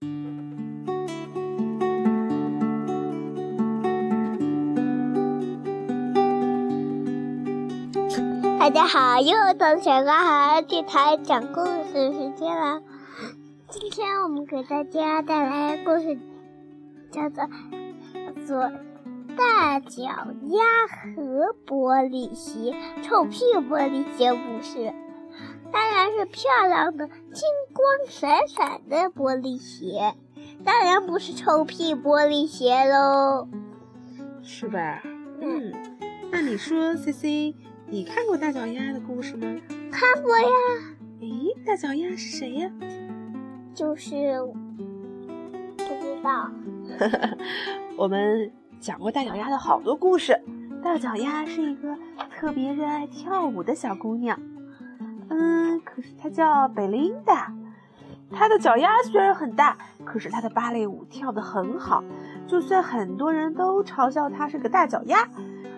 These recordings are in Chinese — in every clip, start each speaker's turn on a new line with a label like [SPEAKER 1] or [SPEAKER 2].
[SPEAKER 1] 大家好，又到小男孩电台讲故事时间了。今天我们给大家带来的故事叫做《做大脚丫和玻璃鞋》，臭屁玻璃鞋不是，当然是漂亮的金光闪闪的玻璃鞋，当然不是臭屁玻璃鞋喽，
[SPEAKER 2] 是吧？嗯，那你说，C C。你看过大脚丫的故事吗？
[SPEAKER 1] 看过呀。
[SPEAKER 2] 诶，大脚丫是谁呀？
[SPEAKER 1] 就是不知道。
[SPEAKER 2] 我们讲过大脚丫的好多故事。大脚丫是一个特别热爱跳舞的小姑娘。嗯，可是她叫贝琳达。她的脚丫虽然很大，可是她的芭蕾舞跳得很好。就算很多人都嘲笑她是个大脚丫，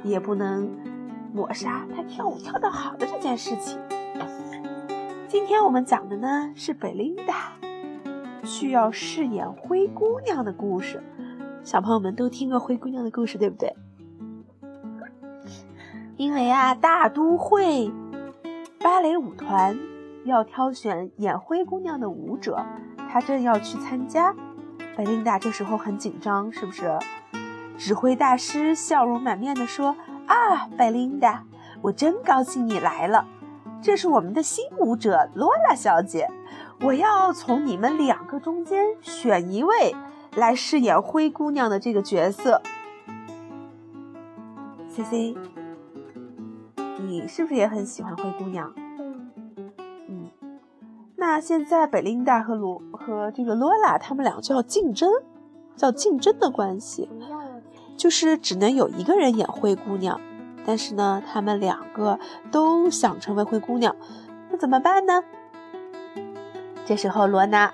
[SPEAKER 2] 也不能。抹杀她跳舞跳得好的这件事情。今天我们讲的呢是贝琳达需要饰演灰姑娘的故事。小朋友们都听过灰姑娘的故事，对不对？因为啊，大都会芭蕾舞团要挑选演灰姑娘的舞者，她正要去参加。贝琳达这时候很紧张，是不是？指挥大师笑容满面地说。啊，贝琳达，我真高兴你来了。这是我们的新舞者罗拉小姐，我要从你们两个中间选一位来饰演灰姑娘的这个角色。C C，你是不是也很喜欢灰姑娘？嗯，那现在贝琳达和罗和这个罗拉他们俩就要竞争，叫竞争的关系。就是只能有一个人演灰姑娘，但是呢，他们两个都想成为灰姑娘，那怎么办呢？这时候，罗娜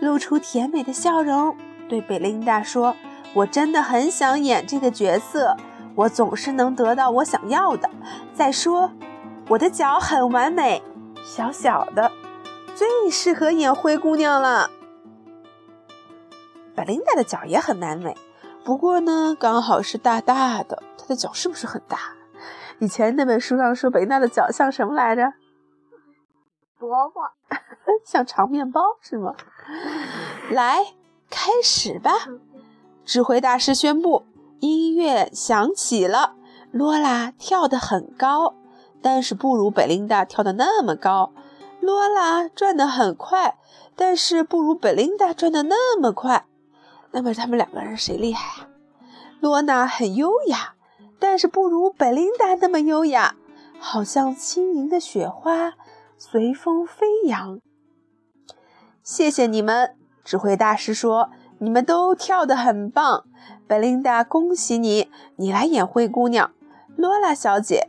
[SPEAKER 2] 露出甜美的笑容，对贝琳达说：“我真的很想演这个角色，我总是能得到我想要的。再说，我的脚很完美，小小的，最适合演灰姑娘了。贝琳达的脚也很完美。”不过呢，刚好是大大的，她的脚是不是很大？以前那本书上说贝娜的脚像什么来着？
[SPEAKER 1] 萝卜，
[SPEAKER 2] 像长面包是吗？来，开始吧！指挥大师宣布，音乐响起了。罗拉跳得很高，但是不如贝琳达跳得那么高。罗拉转得很快，但是不如贝琳达转得那么快。那么他们两个人谁厉害啊？罗娜很优雅，但是不如贝琳达那么优雅，好像轻盈的雪花随风飞扬。谢谢你们，指挥大师说，你们都跳得很棒。贝琳达，恭喜你，你来演灰姑娘。罗拉小姐，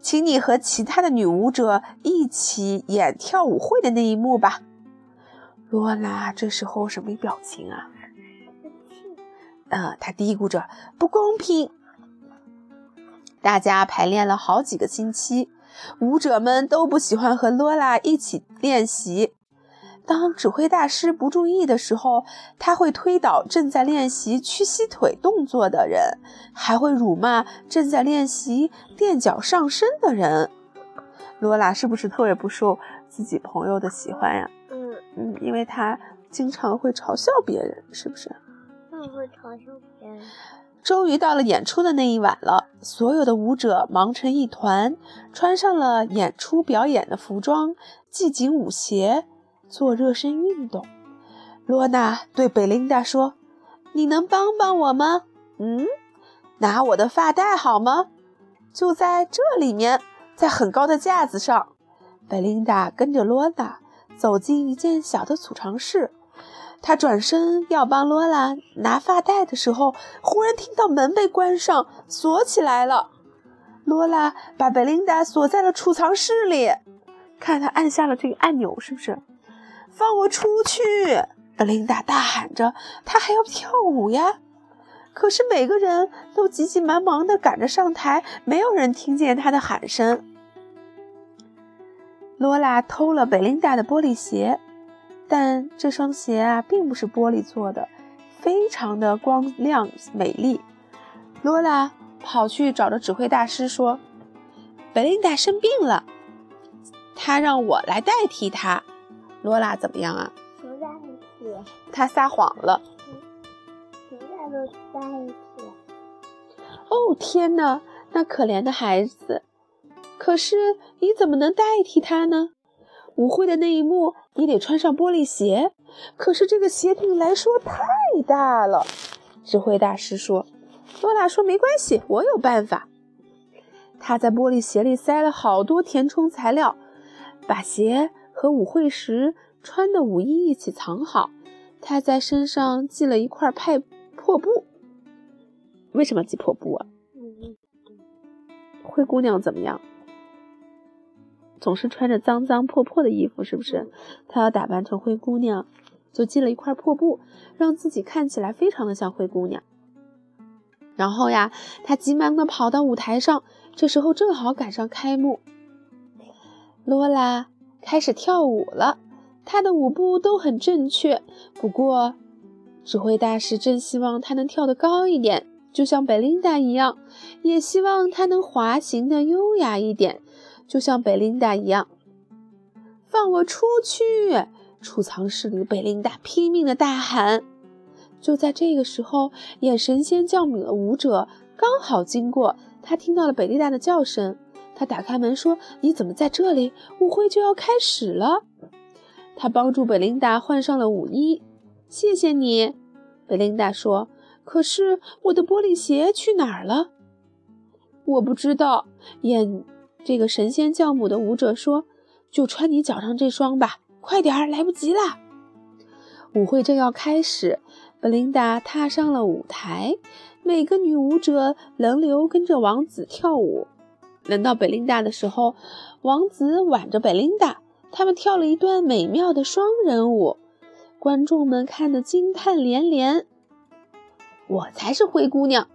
[SPEAKER 2] 请你和其他的女舞者一起演跳舞会的那一幕吧。罗拉这时候什么表情啊？呃，他嘀咕着不公平。大家排练了好几个星期，舞者们都不喜欢和罗拉一起练习。当指挥大师不注意的时候，他会推倒正在练习屈膝腿动作的人，还会辱骂正在练习垫脚上身的人。罗拉是不是特别不受自己朋友的喜欢呀？
[SPEAKER 1] 嗯
[SPEAKER 2] 嗯，因为他经常会嘲笑别人，是不是？
[SPEAKER 1] 会嘲笑别人。
[SPEAKER 2] 终于到了演出的那一晚了，所有的舞者忙成一团，穿上了演出表演的服装，系紧舞鞋，做热身运动。罗娜对贝琳达说：“你能帮帮我吗？嗯，拿我的发带好吗？就在这里面，在很高的架子上。”贝琳达跟着罗娜走进一间小的储藏室。他转身要帮罗拉拿发带的时候，忽然听到门被关上，锁起来了。罗拉把贝琳达锁在了储藏室里，看他按下了这个按钮，是不是？放我出去！贝琳达大喊着，她还要跳舞呀。可是每个人都急急忙忙地赶着上台，没有人听见她的喊声。罗拉偷了贝琳达的玻璃鞋。但这双鞋啊，并不是玻璃做的，非常的光亮美丽。罗拉跑去找着指挥大师说：“贝琳达生病了，他让我来代替他。”罗拉怎么样啊？
[SPEAKER 1] 不代替。
[SPEAKER 2] 他撒谎了。
[SPEAKER 1] 不代替。
[SPEAKER 2] 哦天哪，那可怜的孩子！可是你怎么能代替他呢？舞会的那一幕，你得穿上玻璃鞋。可是这个鞋对你来说太大了。指挥大师说：“罗拉说没关系，我有办法。”他在玻璃鞋里塞了好多填充材料，把鞋和舞会时穿的舞衣一起藏好。他在身上系了一块派破布。为什么系破布啊？灰姑娘怎么样？总是穿着脏脏破破的衣服，是不是？她要打扮成灰姑娘，就系了一块破布，让自己看起来非常的像灰姑娘。然后呀，她急忙的跑到舞台上，这时候正好赶上开幕。罗拉开始跳舞了，他的舞步都很正确。不过，指挥大师真希望他能跳得高一点，就像贝琳达一样，也希望他能滑行的优雅一点。就像贝琳达一样，放我出去！储藏室里的贝琳达拼命的大喊。就在这个时候，演神仙教母的舞者刚好经过，他听到了贝琳达的叫声。他打开门说：“你怎么在这里？舞会就要开始了。”他帮助贝琳达换上了舞衣。谢谢你，贝琳达说。可是我的玻璃鞋去哪儿了？我不知道。演。这个神仙教母的舞者说：“就穿你脚上这双吧，快点儿，来不及了。”舞会正要开始，贝琳达踏上了舞台，每个女舞者轮流跟着王子跳舞。轮到贝琳达的时候，王子挽着贝琳达，他们跳了一段美妙的双人舞，观众们看得惊叹连连。我才是灰姑娘，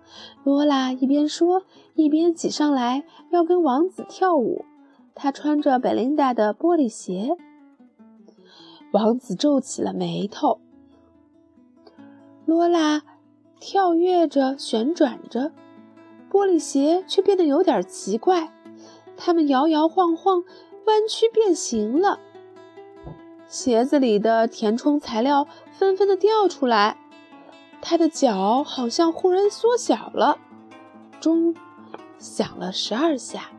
[SPEAKER 2] 罗拉一边说一边挤上来要跟王子跳舞。她穿着贝琳达的玻璃鞋。王子皱起了眉头。罗拉跳跃着旋转着，玻璃鞋却变得有点奇怪，它们摇摇晃晃，弯曲变形了。鞋子里的填充材料纷纷的掉出来。他的脚好像忽然缩小了，钟响了十二下。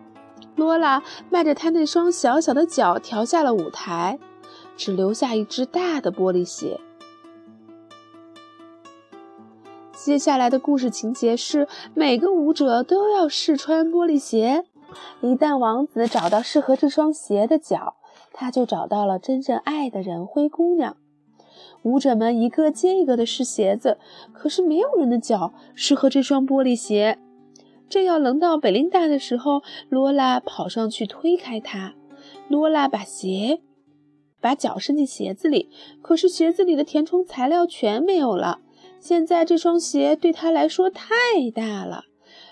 [SPEAKER 2] 罗拉迈着他那双小小的脚跳下了舞台，只留下一只大的玻璃鞋。接下来的故事情节是，每个舞者都要试穿玻璃鞋。一旦王子找到适合这双鞋的脚，他就找到了真正爱的人——灰姑娘。舞者们一个接一个的试鞋子，可是没有人的脚适合这双玻璃鞋。正要轮到贝琳达的时候，罗拉跑上去推开她。罗拉把鞋、把脚伸进鞋子里，可是鞋子里的填充材料全没有了。现在这双鞋对她来说太大了。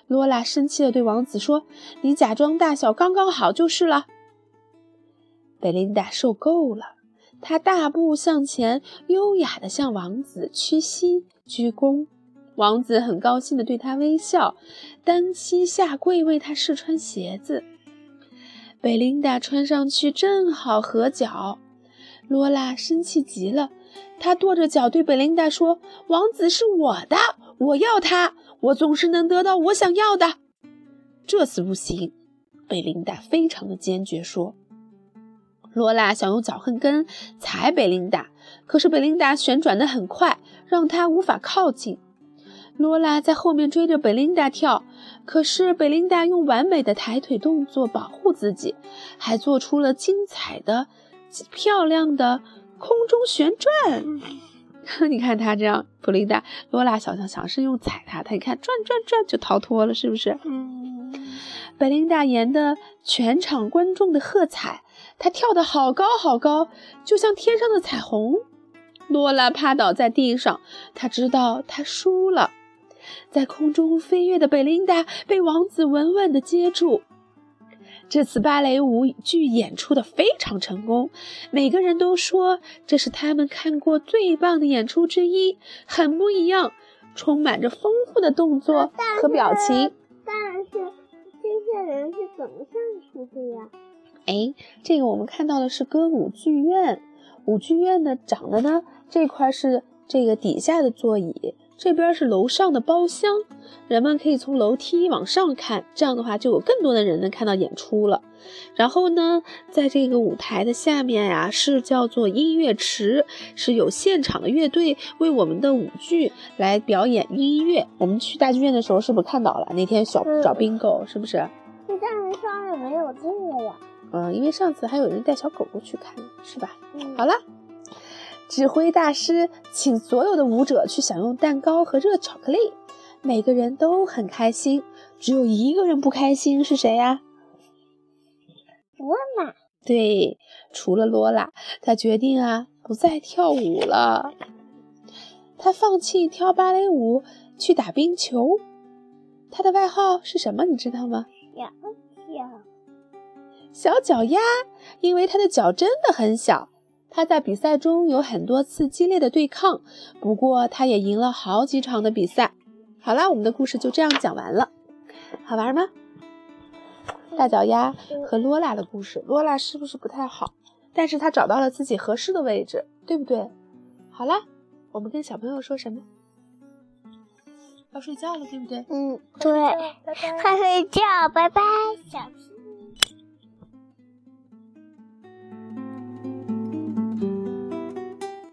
[SPEAKER 2] 罗拉生气地对王子说：“你假装大小刚刚好就是了。”贝琳达受够了。她大步向前，优雅地向王子屈膝鞠躬。王子很高兴地对她微笑，单膝下跪为她试穿鞋子。贝琳达穿上去正好合脚。罗拉生气极了，她跺着脚对贝琳达说：“王子是我的，我要他，我总是能得到我想要的。”这次不行，贝琳达非常的坚决说。罗拉想用脚后跟踩贝琳达，可是贝琳达旋转得很快，让他无法靠近。罗拉在后面追着贝琳达跳，可是贝琳达用完美的抬腿动作保护自己，还做出了精彩的、漂亮的空中旋转。你看他这样，贝琳达，罗拉想想想是用踩他，他一看转转转就逃脱了，是不是？嗯，贝琳达赢得全场观众的喝彩。他跳得好高好高，就像天上的彩虹。罗拉趴倒在地上，他知道他输了。在空中飞跃的贝琳达被王子稳稳地接住。这次芭蕾舞剧演出的非常成功，每个人都说这是他们看过最棒的演出之一，很不一样，充满着丰富的动作和表情。
[SPEAKER 1] 但是这些人是怎么上去的呀？
[SPEAKER 2] 哎，这个我们看到的是歌舞剧院，舞剧院呢长的呢这块是这个底下的座椅。这边是楼上的包厢，人们可以从楼梯往上看，这样的话就有更多的人能看到演出了。然后呢，在这个舞台的下面呀，是叫做音乐池，是有现场的乐队为我们的舞剧来表演音乐。我们去大剧院的时候是不是看到了？那天小找 bingo 是不是？
[SPEAKER 1] 这大门上也没有这个呀。
[SPEAKER 2] 嗯，因为上次还有人带小狗狗去看，是吧？嗯，好了。指挥大师请所有的舞者去享用蛋糕和热巧克力，每个人都很开心。只有一个人不开心，是谁呀？
[SPEAKER 1] 罗拉。
[SPEAKER 2] 对，除了罗拉，他决定啊不再跳舞了。他放弃跳芭蕾舞，去打冰球。他的外号是什么？你知道吗？
[SPEAKER 1] 小脚。
[SPEAKER 2] 小脚丫，因为他的脚真的很小。他在比赛中有很多次激烈的对抗，不过他也赢了好几场的比赛。好啦，我们的故事就这样讲完了，好玩吗？大脚丫和罗拉的故事，罗拉是不是不太好？但是他找到了自己合适的位置，对不对？好啦，我们跟小朋友说什么？要睡觉了，对不对？
[SPEAKER 1] 嗯，对，快睡觉，拜拜，小。